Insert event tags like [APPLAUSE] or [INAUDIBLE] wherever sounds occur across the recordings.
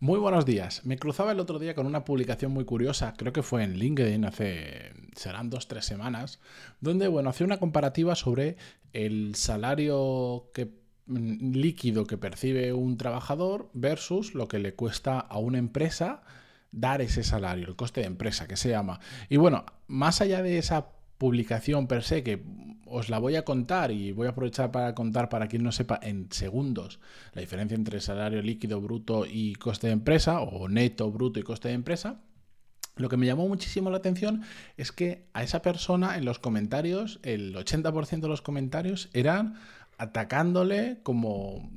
Muy buenos días. Me cruzaba el otro día con una publicación muy curiosa, creo que fue en LinkedIn hace, serán dos, tres semanas, donde, bueno, hacía una comparativa sobre el salario mm, líquido que percibe un trabajador versus lo que le cuesta a una empresa dar ese salario, el coste de empresa, que se llama. Y bueno, más allá de esa publicación per se, que os la voy a contar y voy a aprovechar para contar para quien no sepa en segundos la diferencia entre salario líquido bruto y coste de empresa, o neto bruto y coste de empresa. Lo que me llamó muchísimo la atención es que a esa persona en los comentarios, el 80% de los comentarios eran atacándole como,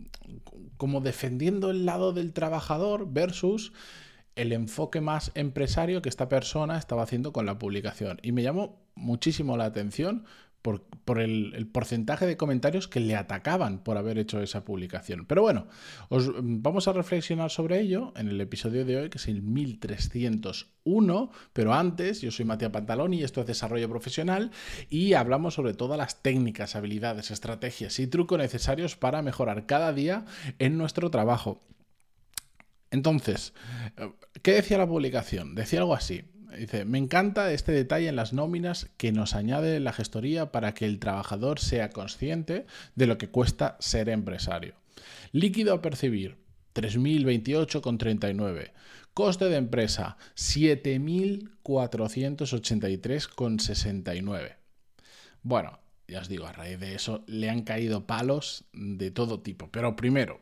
como defendiendo el lado del trabajador versus el enfoque más empresario que esta persona estaba haciendo con la publicación. Y me llamó muchísimo la atención por, el, porcentaje de comentarios que le atacaban por haber hecho esa publicación. Pero bueno, os vamos a reflexionar sobre ello en el episodio de hoy, que es el 1301. Pero antes, yo soy Matías Pantaloni y esto es Desarrollo Profesional y hablamos sobre todas las técnicas, habilidades, estrategias y trucos necesarios para mejorar cada día en nuestro trabajo. Entonces, ¿qué decía la publicación? Decía algo así. Dice, me encanta este detalle en las nóminas que nos añade la gestoría para que el trabajador sea consciente de lo que cuesta ser empresario. Líquido a percibir, 3.028,39. Coste de empresa, 7.483,69. Bueno, ya os digo, a raíz de eso le han caído palos de todo tipo. Pero primero,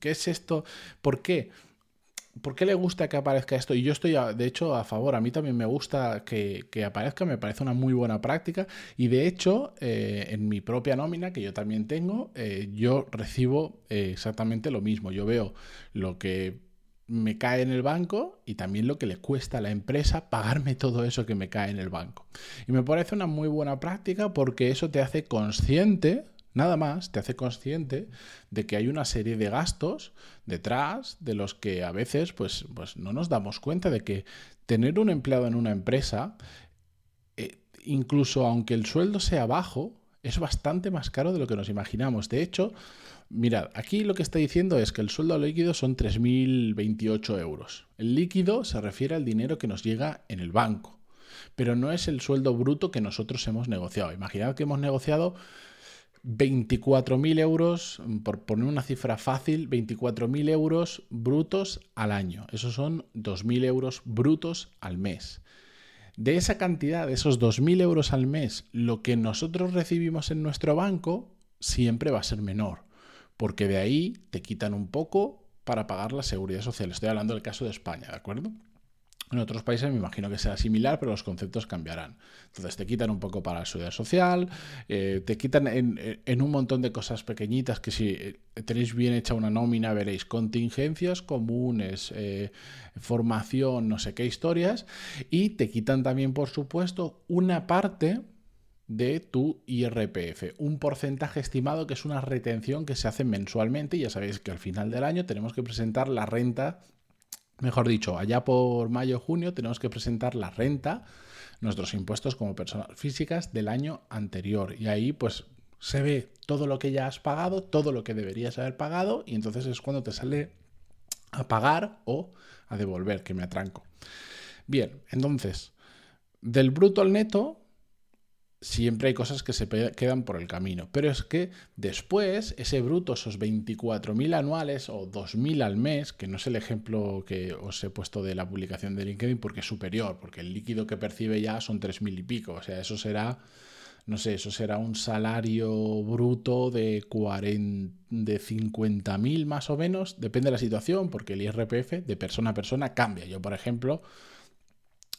¿qué es esto? ¿Por qué? ¿Por qué le gusta que aparezca esto? Y yo estoy, de hecho, a favor. A mí también me gusta que, aparezca, me parece una muy buena práctica. Y de hecho, eh, en mi propia nómina, que yo también tengo, eh, yo recibo eh, exactamente lo mismo. Yo veo lo que me cae en el banco y también lo que le cuesta a la empresa pagarme todo eso que me cae en el banco. Y me parece una muy buena práctica porque eso te hace consciente Nada más te hace consciente de que hay una serie de gastos detrás de los que a veces pues, pues no nos damos cuenta de que tener un empleado en una empresa, eh, incluso aunque el sueldo sea bajo, es bastante más caro de lo que nos imaginamos. De hecho, mirad, aquí lo que está diciendo es que el sueldo líquido son 3.028 euros. El líquido se refiere al dinero que nos llega en el banco, pero no es el sueldo bruto que nosotros hemos negociado. Imaginad que hemos negociado 24.000 euros, por poner una cifra fácil, 24.000 euros brutos al año. Esos son 2.000 euros brutos al mes. De esa cantidad, de esos 2.000 euros al mes, lo que nosotros recibimos en nuestro banco siempre va a ser menor, porque de ahí te quitan un poco para pagar la seguridad social. Estoy hablando del caso de España, ¿de acuerdo? En otros países me imagino que será similar, pero los conceptos cambiarán. Entonces te quitan un poco para la seguridad social, eh, te quitan en, un montón de cosas pequeñitas que si eh, tenéis bien hecha una nómina veréis contingencias comunes, eh, formación, no sé qué historias, y te quitan también, por supuesto, una parte de tu IRPF, un porcentaje estimado que es una retención que se hace mensualmente y ya sabéis que al final del año tenemos que presentar la renta Mejor dicho, allá por mayo junio tenemos que presentar la renta, nuestros impuestos como personas físicas del año anterior. Y ahí pues se ve todo lo que ya has pagado, todo lo que deberías haber pagado y entonces es cuando te sale a pagar o a devolver, que me atranco. Bien, entonces, del bruto al neto siempre hay cosas que se quedan por el camino. Pero es que después, ese bruto, esos 24.000 anuales o 2.000 al mes, que no es el ejemplo que os he puesto de la publicación de LinkedIn porque es superior, porque el líquido que percibe ya son 3.000 y pico. O sea, eso será, no sé, eso será un salario bruto de, 40, de 50.000 más o menos. Depende de la situación, porque el IRPF de persona a persona cambia. Yo, por ejemplo,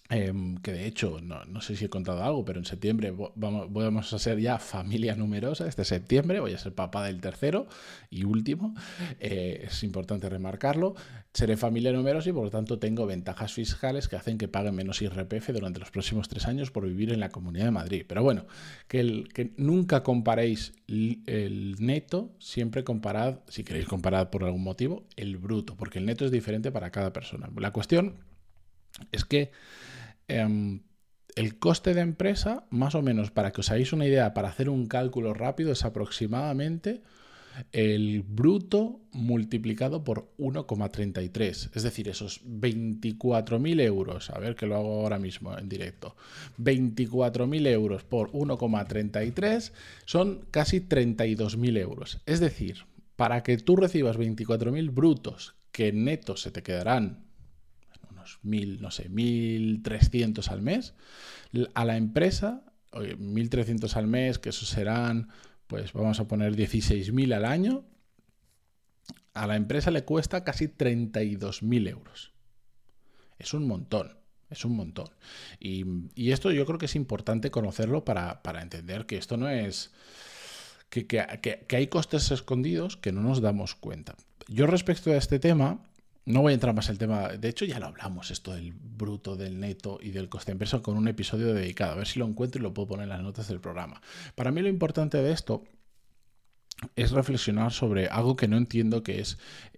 Em, que de hecho, no, sé si he contado algo, pero en septiembre vamos, a ser ya familia numerosa. Este septiembre voy a ser papá del tercero y último. Eh, es importante remarcarlo. Seré familia numerosa y por lo tanto tengo ventajas fiscales que hacen que paguen menos IRPF durante los próximos tres años por vivir en la Comunidad de Madrid. Pero bueno, que, que nunca comparéis el neto, siempre comparad, si queréis comparar por algún motivo, el bruto, porque el neto es diferente para cada persona. La cuestión es que Em, el coste de empresa, más o menos, para que os hagáis una idea, para hacer un cálculo rápido, es aproximadamente el bruto multiplicado por 1,33. Es decir, esos 24.000 euros, a ver que lo hago ahora mismo en directo, 24.000 euros por 1,33 son casi 32.000 euros. Es decir, para que tú recibas 24.000 brutos que netos se te quedarán 1.000, no sé, 1.300 al mes, a la empresa, 1.300 al mes, que eso serán pues vamos a poner 16.000 al año, a la empresa le cuesta casi 32.000 euros. Es un montón, es un montón. Y, esto yo creo que es importante conocerlo para, entender que esto no es... Que, que, hay costes escondidos que no nos damos cuenta. Yo respecto a este tema, no voy a entrar más en el tema, de hecho ya lo hablamos, esto del bruto, del neto y del coste de empresa con un episodio dedicado. A ver si lo encuentro y lo puedo poner en las notas del programa. Para mí lo importante de esto es reflexionar sobre algo que no entiendo, que es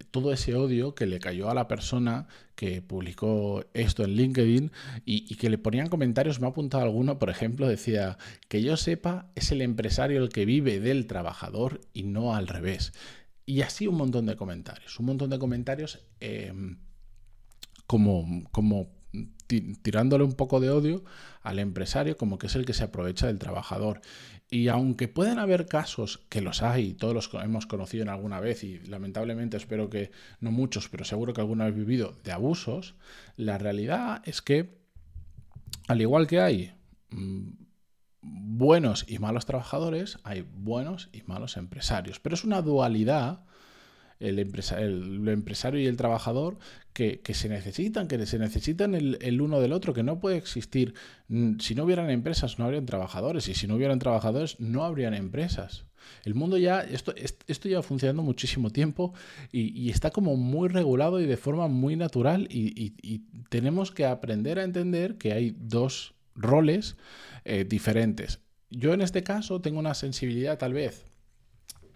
todo ese odio que le cayó a la persona que publicó esto en LinkedIn y, y, que le ponían comentarios. Me ha apuntado alguno, por ejemplo, decía que yo sepa, es el empresario el que vive del trabajador y no al revés. Y así un montón de comentarios, un montón de comentarios em, como, como tirándole un poco de odio al empresario como que es el que se aprovecha del trabajador. Y aunque pueden haber casos, que los hay, todos los hemos conocido en alguna vez y lamentablemente espero que no muchos, pero seguro que alguna vez vivido de abusos, la realidad es que al igual que hay mm, buenos y malos trabajadores, hay buenos y malos empresarios. Pero es una dualidad, el, empresario y el trabajador, que, se necesitan, que se necesitan el, uno del otro, que no puede existir. Mm, si no hubieran empresas, no habrían trabajadores, y si no hubieran trabajadores, no habrían empresas. El mundo ya, esto, esto lleva funcionando muchísimo tiempo y, está como muy regulado y de forma muy natural y tenemos que aprender a entender que hay dos roles eh, diferentes. Yo en este caso tengo una sensibilidad tal vez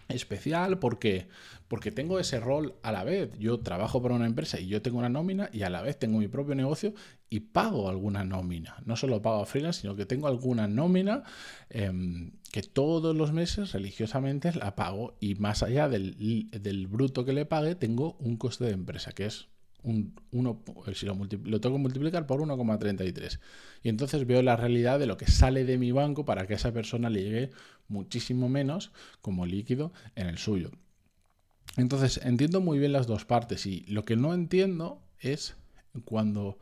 especial porque porque tengo ese rol a la vez. Yo trabajo para una empresa y yo tengo una nómina y a la vez tengo mi propio negocio y pago alguna nómina. No solo pago a freelance, sino que tengo alguna nómina em, que todos los meses religiosamente la pago y más allá del, del bruto que le pague tengo un coste de empresa que es un eh, si lo, lo, tengo que multiplicar por 1,33. Y entonces veo la realidad de lo que sale de mi banco para que a esa persona le llegue muchísimo menos como líquido en el suyo. Entonces entiendo muy bien las dos partes y lo que no entiendo es cuando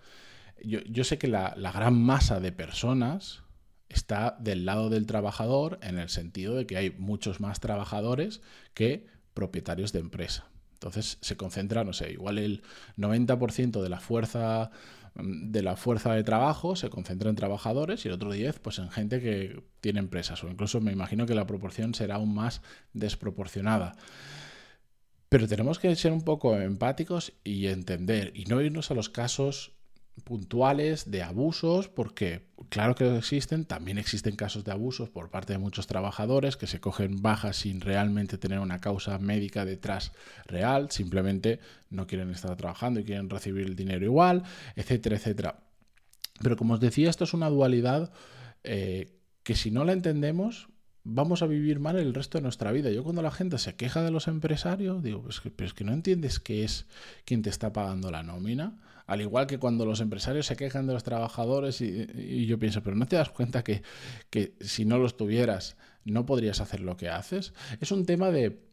yo, sé que la, la gran masa de personas está del lado del trabajador en el sentido de que hay muchos más trabajadores que propietarios de empresa. Entonces se concentra, no sé, igual el 90% de la fuerza de la fuerza de trabajo se concentra en trabajadores y el otro 10 pues en gente que tiene empresas o incluso me imagino que la proporción será aún más desproporcionada. Pero tenemos que ser un poco empáticos y entender y no irnos a los casos puntuales de abusos, porque claro que existen, también existen casos de abusos por parte de muchos trabajadores que se cogen bajas sin realmente tener una causa médica detrás real, simplemente no quieren estar trabajando y quieren recibir el dinero igual, etcétera, etcétera. Pero como os decía, esto es una dualidad eh, que si no la entendemos, vamos a vivir mal el resto de nuestra vida. Yo cuando la gente se queja de los empresarios, digo, pues que, pero es que no entiendes que es quien te está pagando la nómina. Al igual que cuando los empresarios se quejan de los trabajadores y, yo pienso, pero ¿no te das cuenta que, que si no los tuvieras no podrías hacer lo que haces? Es un tema de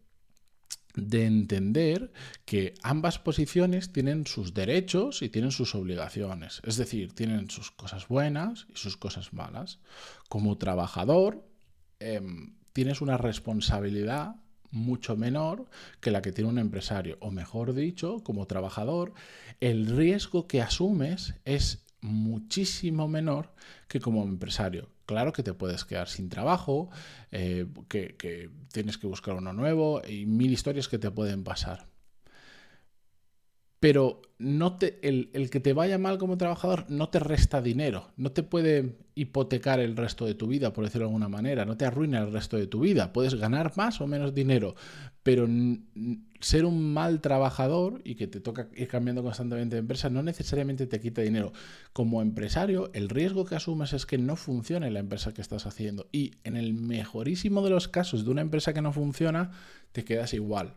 de entender que ambas posiciones tienen sus derechos y tienen sus obligaciones. Es decir, tienen sus cosas buenas y sus cosas malas. Como trabajador, Em, tienes una responsabilidad mucho menor que la que tiene un empresario. O mejor dicho, como trabajador, el riesgo que asumes es muchísimo menor que como empresario. Claro que te puedes quedar sin trabajo, eh, que, que tienes que buscar uno nuevo y mil historias que te pueden pasar. Pero no te, el, el, que te vaya mal como trabajador no te resta dinero, no te puede hipotecar el resto de tu vida, por decirlo de alguna manera, no te arruina el resto de tu vida. Puedes ganar más o menos dinero, pero ser un mal trabajador y que te toca ir cambiando constantemente de empresa no necesariamente te quita dinero. Como empresario, el riesgo que asumes es que no funcione la empresa que estás haciendo. Y en el mejorísimo de los casos de una empresa que no funciona, te quedas igual.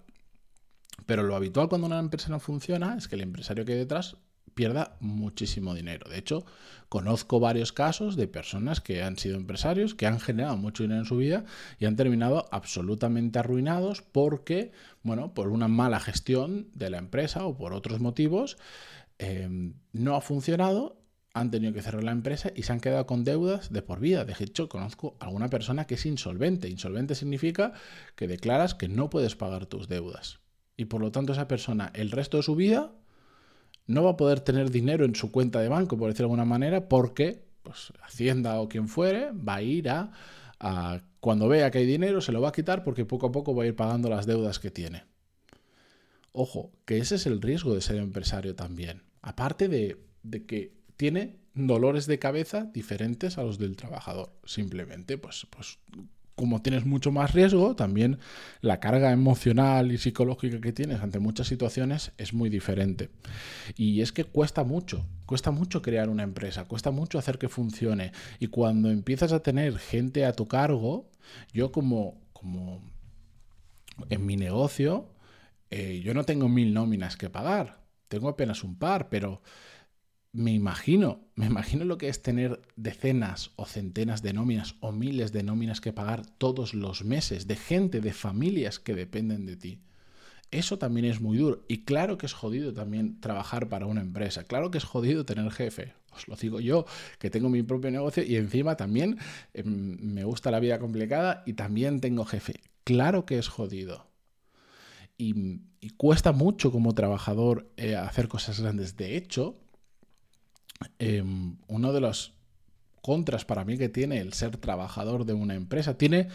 Pero lo habitual cuando una empresa no funciona es que el empresario que hay detrás pierda muchísimo dinero. De hecho, conozco varios casos de personas que han sido empresarios, que han generado mucho dinero en su vida y han terminado absolutamente arruinados porque, bueno, por una mala gestión de la empresa o por otros motivos, em, no ha funcionado han tenido que cerrar la empresa y se han quedado con deudas de por vida. De hecho, conozco a alguna persona que es insolvente. Insolvente significa que declaras que no puedes pagar tus deudas. Y por lo tanto esa persona el resto de su vida no va a poder tener dinero en su cuenta de banco, por decirlo de alguna manera, porque pues, Hacienda o quien fuere va a ir a, cuando vea que hay dinero, se lo va a quitar porque poco a poco va a ir pagando las deudas que tiene. Ojo, que ese es el riesgo de ser empresario también. Aparte de, de que tiene dolores de cabeza diferentes a los del trabajador. Simplemente, pues, pues como tienes mucho más riesgo, también la carga emocional y psicológica que tienes ante muchas situaciones es muy diferente. Y es que cuesta mucho, cuesta mucho crear una empresa, cuesta mucho hacer que funcione. Y cuando empiezas a tener gente a tu cargo, yo como, como en mi negocio, eh, yo no tengo mil nóminas que pagar, tengo apenas un par, pero me imagino, me imagino lo que es tener decenas o centenas de nóminas o miles de nóminas que pagar todos los meses de gente, de familias que dependen de ti. Eso también es muy duro. Y claro que es jodido también trabajar para una empresa. Claro que es jodido tener jefe. Os lo digo yo, que tengo mi propio negocio y encima también em, me gusta la vida complicada y también tengo jefe. Claro que es jodido. Y, cuesta mucho como trabajador eh, hacer cosas grandes. De hecho, Em, uno de los contras para mí que tiene el ser trabajador de una empresa. Tiene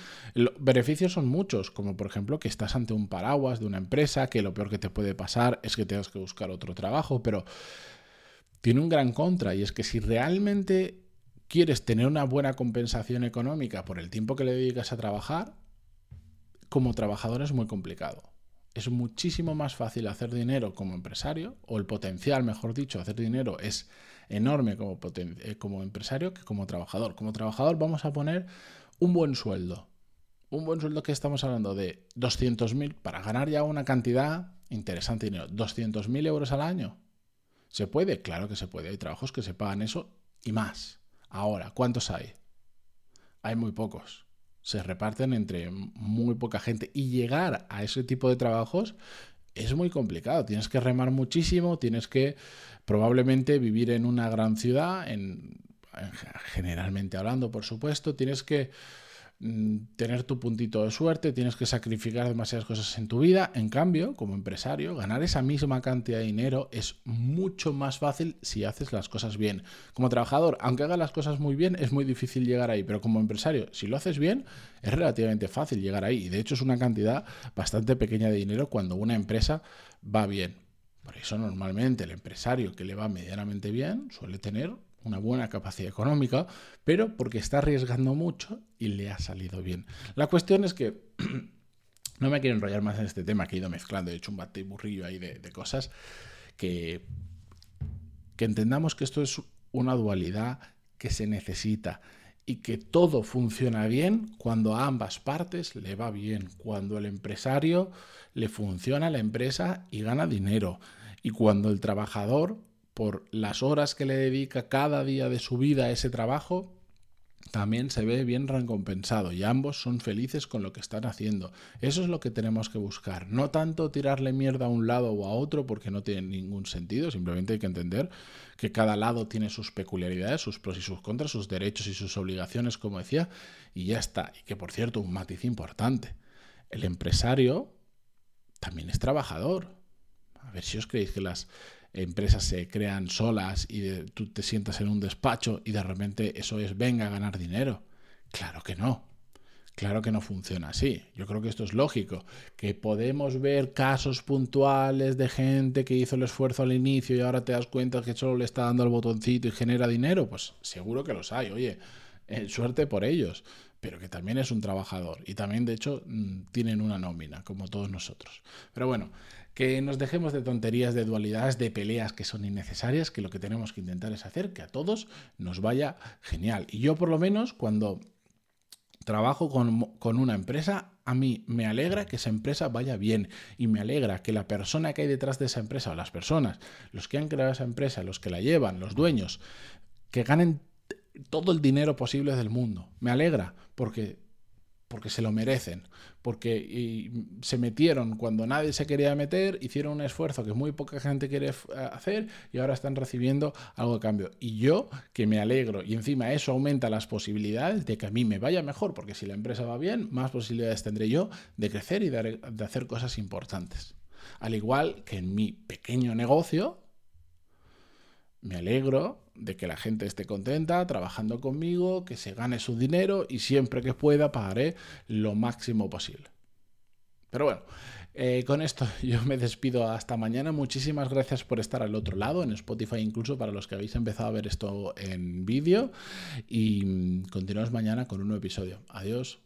beneficios son muchos, como por ejemplo que estás ante un paraguas de una empresa, que lo peor que te puede pasar es que tengas que buscar otro trabajo, pero tiene un gran contra y es que si realmente quieres tener una buena compensación económica por el tiempo que le dedicas a trabajar, como trabajador es muy complicado. Es muchísimo más fácil hacer dinero como empresario, o el potencial, mejor dicho, hacer dinero es enorme como, eh, como empresario que como trabajador. Como trabajador vamos a poner un buen sueldo. Un buen sueldo que estamos hablando de 200.000 para ganar ya una cantidad interesante de dinero. 200.000 euros al año. ¿Se puede? Claro que se puede. Hay trabajos que se pagan eso y más. Ahora, ¿cuántos hay? Hay muy pocos. Se reparten entre muy poca gente. Y llegar a ese tipo de trabajos es muy complicado. Tienes que remar muchísimo, tienes que probablemente vivir en una gran ciudad, en, generalmente hablando, por supuesto, tienes que tener tu puntito de suerte, tienes que sacrificar demasiadas cosas en tu vida. En cambio, como empresario, ganar esa misma cantidad de dinero es mucho más fácil si haces las cosas bien. Como trabajador, aunque hagas las cosas muy bien, es muy difícil llegar ahí, pero como empresario, si lo haces bien, es relativamente fácil llegar ahí. Y de hecho es una cantidad bastante pequeña de dinero cuando una empresa va bien. Por eso normalmente el empresario que le va medianamente bien suele tener una buena capacidad económica, pero porque está arriesgando mucho y le ha salido bien. La cuestión es que [CLEARS THROAT] no me quiero enrollar más en este tema, que he ido mezclando, he hecho un burrillo ahí de, de cosas, que, que entendamos que esto es una dualidad que se necesita y que todo funciona bien cuando a ambas partes le va bien, cuando el empresario le funciona la empresa y gana dinero, y cuando el trabajador por las horas que le dedica cada día de su vida a ese trabajo, también se ve bien recompensado y ambos son felices con lo que están haciendo. Eso es lo que tenemos que buscar. No tanto tirarle mierda a un lado o a otro porque no tiene ningún sentido, simplemente hay que entender que cada lado tiene sus peculiaridades, sus pros y sus contras, sus derechos y sus obligaciones, como decía, y ya está. Y que por cierto, un matiz importante. El empresario también es trabajador. A ver si os creéis que las empresas se crean solas y tú te sientas en un despacho y de repente eso es venga a ganar dinero. Claro que no. Claro que no funciona así. Yo creo que esto es lógico. Que podemos ver casos puntuales de gente que hizo el esfuerzo al inicio y ahora te das cuenta que solo le está dando el botoncito y genera dinero. Pues seguro que los hay. Oye, eh, suerte por ellos. Pero que también es un trabajador. Y también, de hecho, mm, tienen una nómina, como todos nosotros. Pero bueno, que nos dejemos de tonterías, de dualidades, de peleas que son innecesarias, que lo que tenemos que intentar es hacer que a todos nos vaya genial. Y yo por lo menos cuando trabajo con, una empresa, a mí me alegra que esa empresa vaya bien y me alegra que la persona que hay detrás de esa empresa o las personas, los que han creado esa empresa, los que la llevan, los dueños, que ganen todo el dinero posible del mundo. Me alegra porque porque se lo merecen, porque se metieron cuando nadie se quería meter, hicieron un esfuerzo que muy poca gente quiere hacer y ahora están recibiendo algo de cambio. Y yo, que me alegro, y encima eso aumenta las posibilidades de que a mí me vaya mejor, porque si la empresa va bien, más posibilidades tendré yo de crecer y de hacer cosas importantes. Al igual que en mi pequeño negocio, me alegro de que la gente esté contenta trabajando conmigo, que se gane su dinero y siempre que pueda pagaré lo máximo posible. Pero bueno, eh, con esto [LAUGHS] yo me despido hasta mañana. Muchísimas gracias por estar al otro lado, en Spotify incluso para los que habéis empezado a ver esto en vídeo. Y mm, continuamos mañana con un nuevo episodio. Adiós.